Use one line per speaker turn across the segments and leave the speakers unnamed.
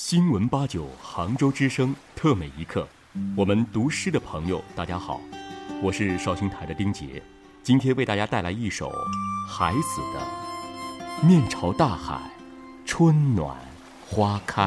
新闻八九杭州之声特美一刻，我们读诗的朋友，大家好，我是绍兴台的丁杰，今天为大家带来一首海子的《面朝大海，春暖花开》。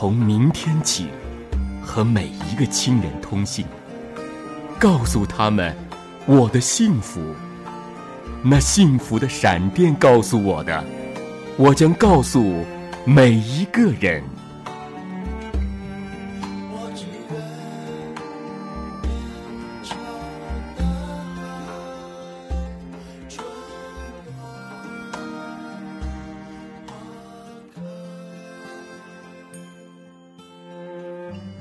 从明天起，和每一个亲人通信，告诉他们我的幸福。那幸福的闪电告诉我的，我将告诉每一个人。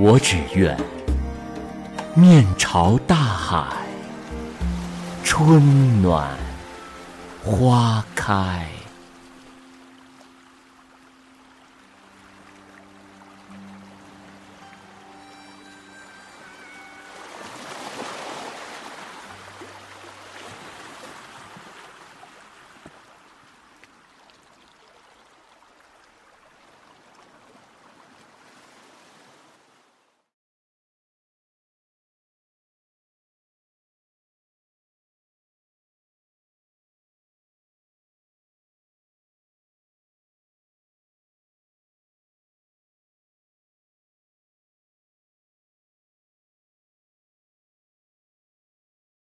我只愿面朝大海，春暖花开。